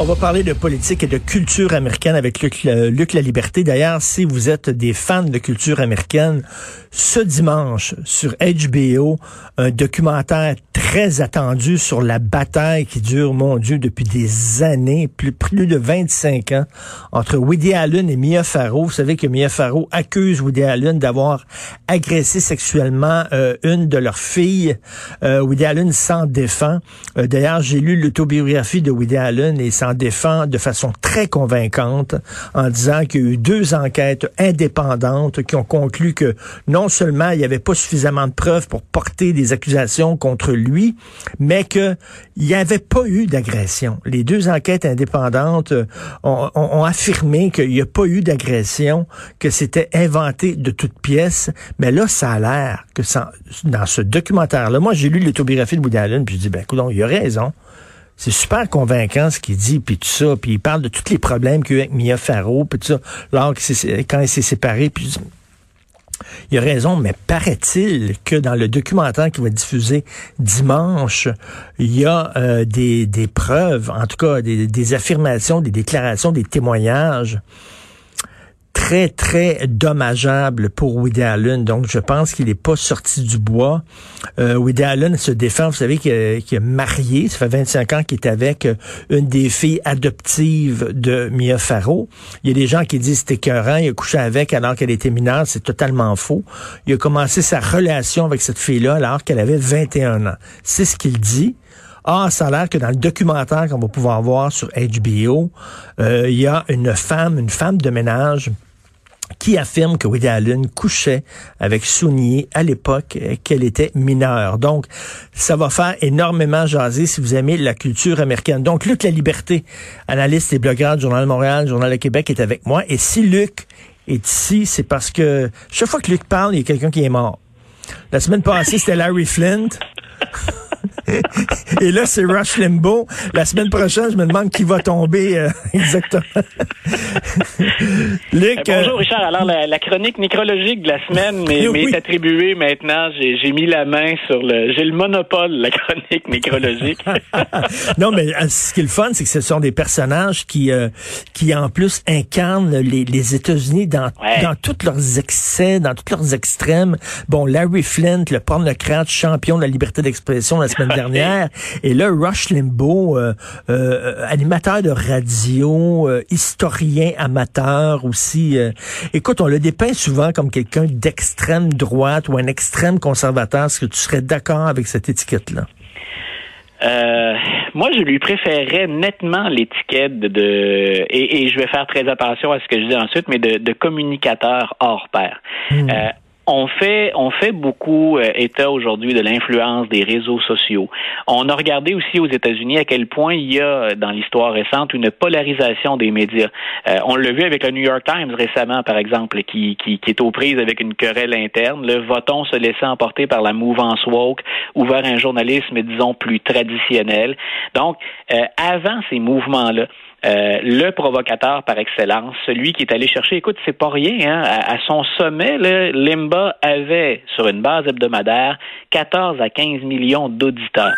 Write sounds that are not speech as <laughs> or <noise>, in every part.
On va parler de politique et de culture américaine avec Luc, euh, Luc La Liberté. D'ailleurs, si vous êtes des fans de culture américaine, ce dimanche sur HBO, un documentaire très attendu sur la bataille qui dure, mon Dieu, depuis des années, plus, plus de 25 ans, entre Woody Allen et Mia Farrow. Vous savez que Mia Farrow accuse Woody Allen d'avoir agressé sexuellement euh, une de leurs filles. Euh, Woody Allen s'en défend. Euh, D'ailleurs, j'ai lu l'autobiographie de Woody Allen et s'en défend de façon très convaincante en disant qu'il y a eu deux enquêtes indépendantes qui ont conclu que non seulement il n'y avait pas suffisamment de preuves pour porter des accusations contre lui, mais qu'il n'y avait pas eu d'agression. Les deux enquêtes indépendantes ont, affirmé qu'il n'y a pas eu d'agression, que c'était inventé de toutes pièces. Mais là, ça a l'air que dans ce documentaire-là, moi j'ai lu l'autobiographie de Woody Allen, puis je dis, ben écoute, il a raison. C'est super convaincant ce qu'il dit, puis tout ça. Puis il parle de tous les problèmes qu'il y a eu avec Mia Farrow, puis tout ça, lors qu'il s'est- quand il s'est séparé. Puis il a raison, mais paraît-il que dans le documentaire qui va diffusé dimanche, il y a euh, des, des preuves, en tout cas des, des affirmations, des déclarations, des témoignages très, très dommageables pour Woody Allen. Donc, je pense qu'il n'est pas sorti du bois. Euh, Woody Allen se défend, vous savez, qu'il est, marié. Ça fait 25 ans qu'il est avec euh, une des filles adoptives de Mia Farrow. Il y a des gens qui disent c'était écœurant. Il a couché avec alors qu'elle était mineure. C'est totalement faux. Il a commencé sa relation avec cette fille-là alors qu'elle avait 21 ans. C'est ce qu'il dit. Ah, ça a l'air que dans le documentaire qu'on va pouvoir voir sur HBO, euh, il y a une femme, une femme de ménage qui affirme que Woody Allen couchait avec Sounier à l'époque qu'elle était mineure. Donc, ça va faire énormément jaser si vous aimez la culture américaine. Donc, Luc La Liberté, analyste et blogueur du Journal de Montréal, Journal de Québec, est avec moi. Et si Luc est ici, c'est parce que chaque fois que Luc parle, il y a quelqu'un qui est mort. La semaine passée, c'était Larry Flint. <laughs> <laughs> Et là, c'est Rush Limbaugh. La semaine prochaine, je me demande qui va tomber euh, <laughs> exactement. Luc, Euh, euh, bonjour Richard. Alors la, la chronique nécrologique de la semaine m'est <laughs> Oui. attribuée maintenant. J'ai mis la main sur le. J'ai le monopole de la chronique nécrologique. non, mais euh, ce qui est le fun, c'est que ce sont des personnages qui, euh, qui en plus incarnent les, les États-Unis dans, Ouais. dans tous leurs excès, dans tous leurs extrêmes. Bon, Larry Flint, le pornocrate, champion de la liberté d'expression la semaine dernière. Et là, Rush Limbaugh, euh, euh, animateur de radio, euh, historien amateur aussi. euh. écoute, on le dépeint souvent comme quelqu'un d'extrême droite ou un extrême conservateur. Est-ce que tu serais d'accord avec cette étiquette-là? Euh, moi, je lui préférerais nettement l'étiquette de, et, et je vais faire très attention à ce que je dis ensuite, mais de, de communicateur hors pair. Euh, on fait, on fait beaucoup euh, état aujourd'hui de l'influence des réseaux sociaux. On a regardé aussi aux États-Unis à quel point il y a euh, dans l'histoire récente une polarisation des médias. Euh, on l'a vu avec le New York Times récemment, par exemple, qui, qui, qui est aux prises avec une querelle interne. Le va-t-on se laisser emporter par la mouvance woke ou vers un journalisme, disons, plus traditionnel? Donc, avant ces mouvements-là, euh, le provocateur par excellence, celui qui est allé chercher, écoute, c'est pas rien, hein, à, son sommet, là, Limba avait, sur une base hebdomadaire, 14 à 15 millions d'auditeurs.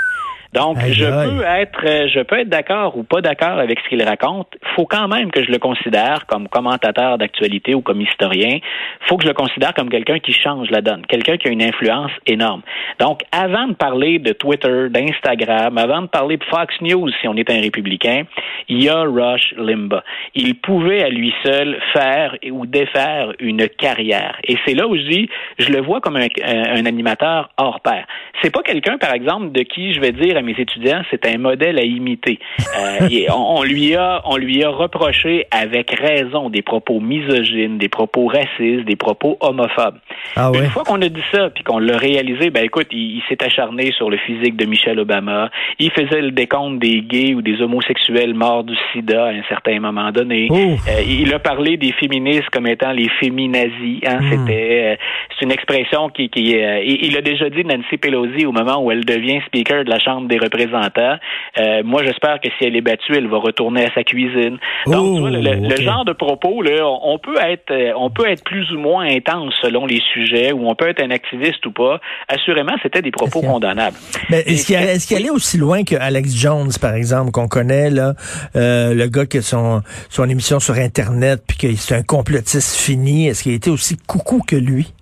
Donc, je peux être, euh, je peux être d'accord ou pas d'accord avec ce qu'il raconte. Faut quand même que je le considère comme commentateur d'actualité ou comme historien. Faut que je le considère comme quelqu'un qui change la donne, quelqu'un qui a une influence énorme. Donc, avant de parler de Twitter, d'Instagram, avant de parler de Fox News, si on est un républicain, il y a Rush Limbaugh. Il pouvait à lui seul faire ou défaire une carrière. Et c'est là où je dis, je le vois comme un, un- un animateur hors pair. C'est pas quelqu'un, par exemple, de qui je vais dire à mes étudiants, c'est un modèle à imiter. Euh, <laughs> on, lui a, on lui a reproché avec raison des propos misogynes, des propos racistes, des propos homophobes. Ah Une fois qu'on a dit ça, puis qu'on l'a réalisé, ben écoute, il, s'est acharné sur le physique de Michelle Obama. Il faisait le décompte des gays ou des homosexuels morts du SIDA à un certain moment donné. Euh, il a parlé des féministes comme étant les féminazis. Hein, hmm. C'était, euh, c'est une expression qui, qui il a déjà dit Nancy Pelosi au moment où elle devient speaker de la Chambre des représentants. Euh, moi, j'espère que si elle est battue, elle va retourner à sa cuisine. Donc, tu vois, le, genre de propos, là, on peut être, euh, on peut être plus ou moins intense selon les sujets, ou on peut être un activiste ou pas. Assurément, c'était des propos condamnables. Mais est-ce qu'il est allait aussi loin que Alex Jones, par exemple, qu'on connaît là, euh, le gars qui a son son émission sur Internet, puis que c'est un complotiste fini? Est-ce qu'il a été aussi coucou que lui?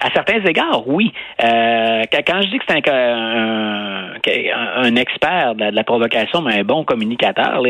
À certains égards, oui. Euh, quand je dis que c'est un, un, expert de la, provocation, mais un bon communicateur,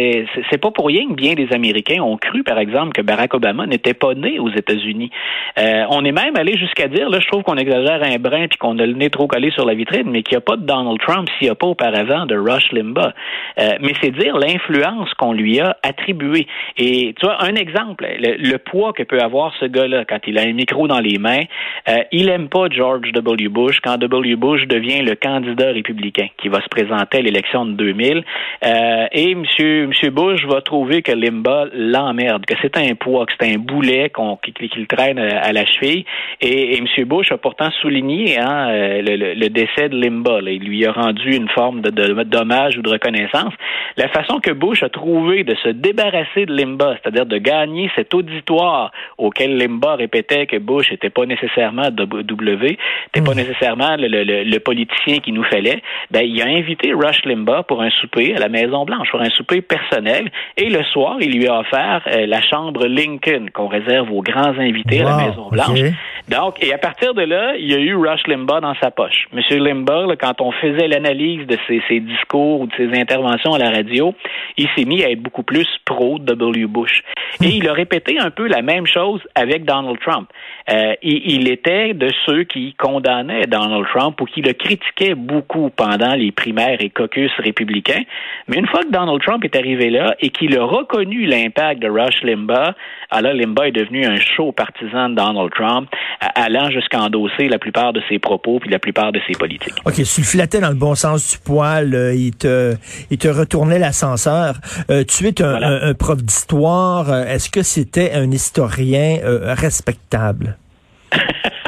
c'est pas pour rien que bien des Américains ont cru, par exemple, que Barack Obama n'était pas né aux États-Unis. Euh, on est même allé jusqu'à dire, là, je trouve qu'on exagère un brin puis qu'on a le nez trop collé sur la vitrine, mais qu'il n'y a pas de Donald Trump s'il n'y a pas auparavant de Rush Limbaugh. Euh, mais c'est dire l'influence qu'on lui a attribuée. Et tu vois, un exemple, le, poids que peut avoir ce gars-là quand il a un micro dans les mains, euh, il aime pas George W. Bush quand W. Bush devient le candidat républicain qui va se présenter à l'élection de 2000. Euh, et M. Monsieur Bush va trouver que Limba l'emmerde, que c'est un poids, que c'est un boulet qu'il traîne à la cheville. Et, et, M. Bush a pourtant souligné hein, euh, le, décès de Limba. Il lui a rendu une forme de, de, d'hommage ou de reconnaissance. La façon que Bush a trouvé de se débarrasser de Limba, c'est-à-dire de gagner cet auditoire auquel Limba répétait que Bush n'était pas nécessairement W, t'es pas hmm. nécessairement le, politicien qui nous fallait, ben, il a invité Rush Limbaugh pour un souper à la Maison-Blanche, pour un souper personnel, et le soir, il lui a offert euh, la chambre Lincoln qu'on réserve aux grands invités à la Maison-Blanche. Donc, et à partir de là, il y a eu Rush Limbaugh dans sa poche. Monsieur Limbaugh, quand on faisait l'analyse de ses, ses, discours ou de ses interventions à la radio, il s'est mis à être beaucoup plus pro W. Bush. Et hmm. il a répété un peu la même chose avec Donald Trump. Euh, il, était de ceux qui condamnaient Donald Trump ou qui le critiquaient beaucoup pendant les primaires et caucus républicains. Mais une fois que Donald Trump est arrivé là et qu'il a reconnu l'impact de Rush Limbaugh, alors Limbaugh est devenu un chaud partisan de Donald Trump, allant jusqu'à endosser la plupart de ses propos puis la plupart de ses politiques. OK, tu le flattais dans le bon sens du poil, euh, il te il te retournait l'ascenseur. Euh, tu es un, un prof d'histoire, est-ce que c'était un historien respectable?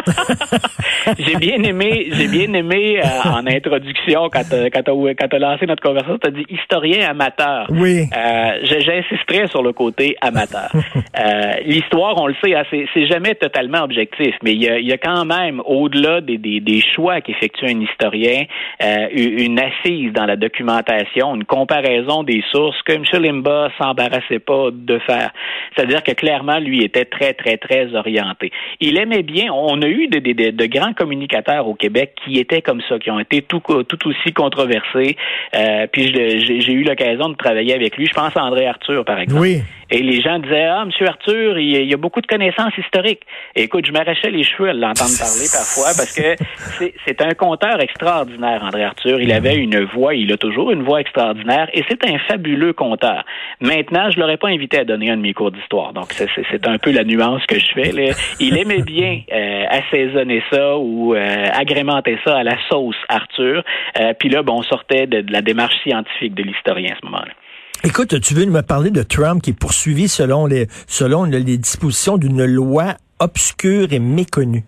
<laughs> j'ai bien aimé, j'ai bien aimé euh, en introduction quand tu quand as, lancé notre conversation, tu as dit historien amateur. Oui. Euh, J'insisterai sur le côté amateur. <laughs> euh, L'histoire, on le sait, hein, c'est jamais totalement objectif, mais il y a, y a, quand même, au-delà des, des, des, choix qu'effectue un historien, euh, une assise dans la documentation, une comparaison des sources que M. Limba s'embarrassait pas de faire. C'est-à-dire que clairement, lui était très, très, très orienté. Il aimait bien, on a eu de, de, de grands communicateurs au Québec qui étaient comme ça, qui ont été tout, aussi controversés. Euh, puis j'ai eu l'occasion de travailler avec lui. Je pense à André Arthur, par exemple. Oui. Et les gens disaient, ah, Monsieur Arthur, il, y a beaucoup de connaissances historiques. Et écoute, je m'arrachais les cheveux à l'entendre parler parfois parce que <laughs> c'est un conteur extraordinaire, André Arthur. Il avait une voix, il a toujours une voix extraordinaire et c'est un fabuleux conteur. Maintenant, je l'aurais pas invité à donner un de mes cours d'histoire. Donc, c'est un peu la nuance que je fais. Il aimait bien euh, assaisonner ça ou euh, agrémenter ça à la sauce Arthur. Euh, puis là, bon, on sortait de, de la démarche scientifique de l'historien à ce moment-là. Écoute, tu veux me parler de Trump qui est poursuivi selon les, selon les dispositions d'une loi obscure et méconnue?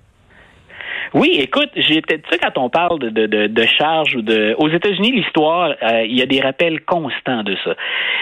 Oui, écoute, j'étais, tu sais, quand on parle de, de, de, de charges ou de, aux États-Unis, l'histoire, euh, il y a des rappels constants de ça.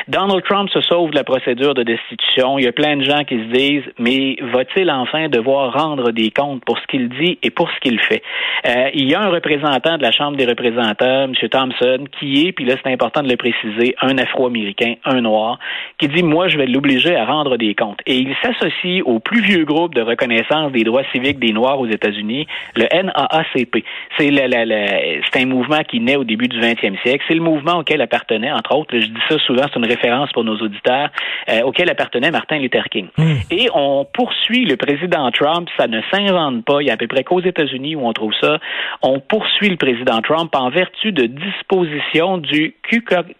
Donald Trump se sauve de la procédure de destitution. Il y a plein de gens qui se disent, mais va-t-il enfin devoir rendre des comptes pour ce qu'il dit et pour ce qu'il fait? Euh, Il y a un représentant de la Chambre des représentants, M. Thompson, qui est, puis là c'est important de le préciser, un Afro-américain, un noir, qui dit, moi, je vais l'obliger à rendre des comptes. Et il s'associe au plus vieux groupe de reconnaissance des droits civiques des Noirs aux États-Unis le NAACP. C'est un mouvement qui naît au début du 20e siècle. C'est le mouvement auquel appartenait, entre autres, je dis ça souvent, c'est une référence pour nos auditeurs, euh, auquel appartenait Martin Luther King. Hmm. Et on poursuit le président Trump, ça ne s'invente pas, il y a à peu près qu'aux États-Unis où on trouve ça, on poursuit le président Trump en vertu de dispositions du Ku Klux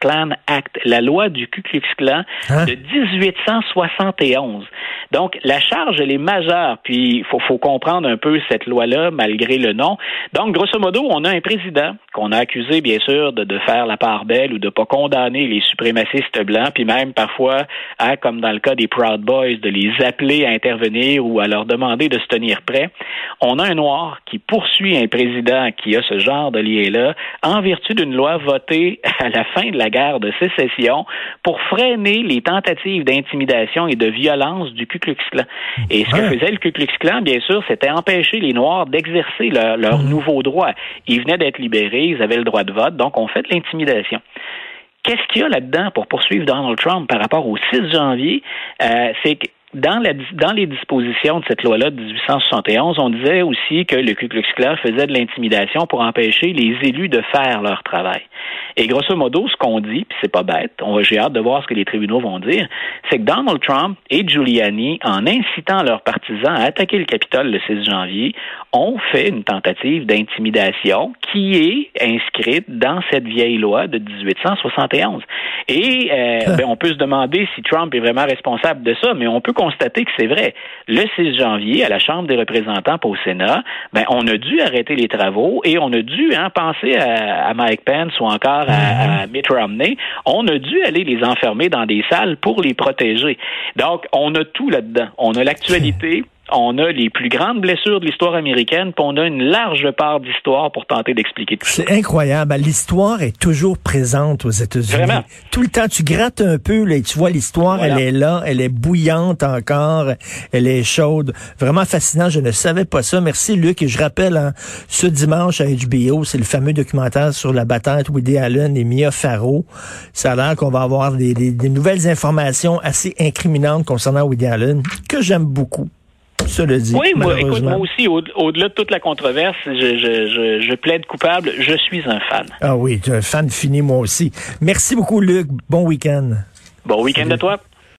Klan Act, la loi du Ku Klux Klan Hein? de 1871. Donc, la charge, elle est majeure, puis il faut, faut comprendre un peu cette loi-là, malgré le nom. Donc, grosso modo, on a un président qu'on a accusé, bien sûr, de, de faire la part belle ou de pas condamner les suprémacistes blancs, puis même parfois, hein, comme dans le cas des Proud Boys, de les appeler à intervenir ou à leur demander de se tenir prêt. On a un noir qui poursuit un président qui a ce genre de lien-là en vertu d'une loi votée à la fin de la guerre de sécession pour freiner les tentatives d'intimidation et de violence du Ku Klux Klan. Et ce que faisait le Ku Klux Klan, bien sûr, c'était empêcher les Noirs d'exercer leur- leurs nouveaux droits. Ils venaient d'être libérés, ils avaient le droit de vote, donc on fait de l'intimidation. Qu'est-ce qu'il y a là-dedans pour poursuivre Donald Trump par rapport au 6 janvier? Euh, c'est que dans, les dispositions de cette loi-là de 1871, on disait aussi que le Ku Klux Klan faisait de l'intimidation pour empêcher les élus de faire leur travail. Et grosso modo, ce qu'on dit, puis c'est pas bête, on j'ai hâte de voir ce que les tribunaux vont dire, c'est que Donald Trump et Giuliani, en incitant leurs partisans à attaquer le Capitole le 6 janvier, ont fait une tentative d'intimidation qui est inscrite dans cette vieille loi de 1871. Et euh, ben, on peut se demander si Trump est vraiment responsable de ça, mais on peut constater que c'est vrai. Le 6 janvier, à la Chambre des représentants pour au Sénat, ben, on a dû arrêter les travaux et on a dû hein, penser à, à Mike Pence ou encore à, à Mitt Romney. On a dû aller les enfermer dans des salles pour les protéger. Donc, on a tout là-dedans. On a l'actualité. On a les plus grandes blessures de l'histoire américaine, puis on a une large part d'histoire pour tenter d'expliquer tout ça. C'est incroyable. L'histoire est toujours présente aux États-Unis. Vraiment. Tout le temps, tu grattes un peu là, et tu vois l'histoire, Voilà. elle est là, elle est bouillante encore, elle est chaude. Vraiment fascinant. Je ne savais pas ça. Merci Luc. Et je rappelle, hein, ce dimanche à HBO, c'est le fameux documentaire sur la bataille de Woody Allen et Mia Farrow. Ça a l'air qu'on va avoir des, des- des nouvelles informations assez incriminantes concernant Woody Allen que j'aime beaucoup. Cela dit, Oui, moi, écoute, moi aussi, au- au-delà de toute la controverse, je, je, je, je plaide coupable. Je suis un fan. Ah oui, tu es un fan fini moi aussi. Merci beaucoup Luc. Bon week-end. Bon week-end à toi.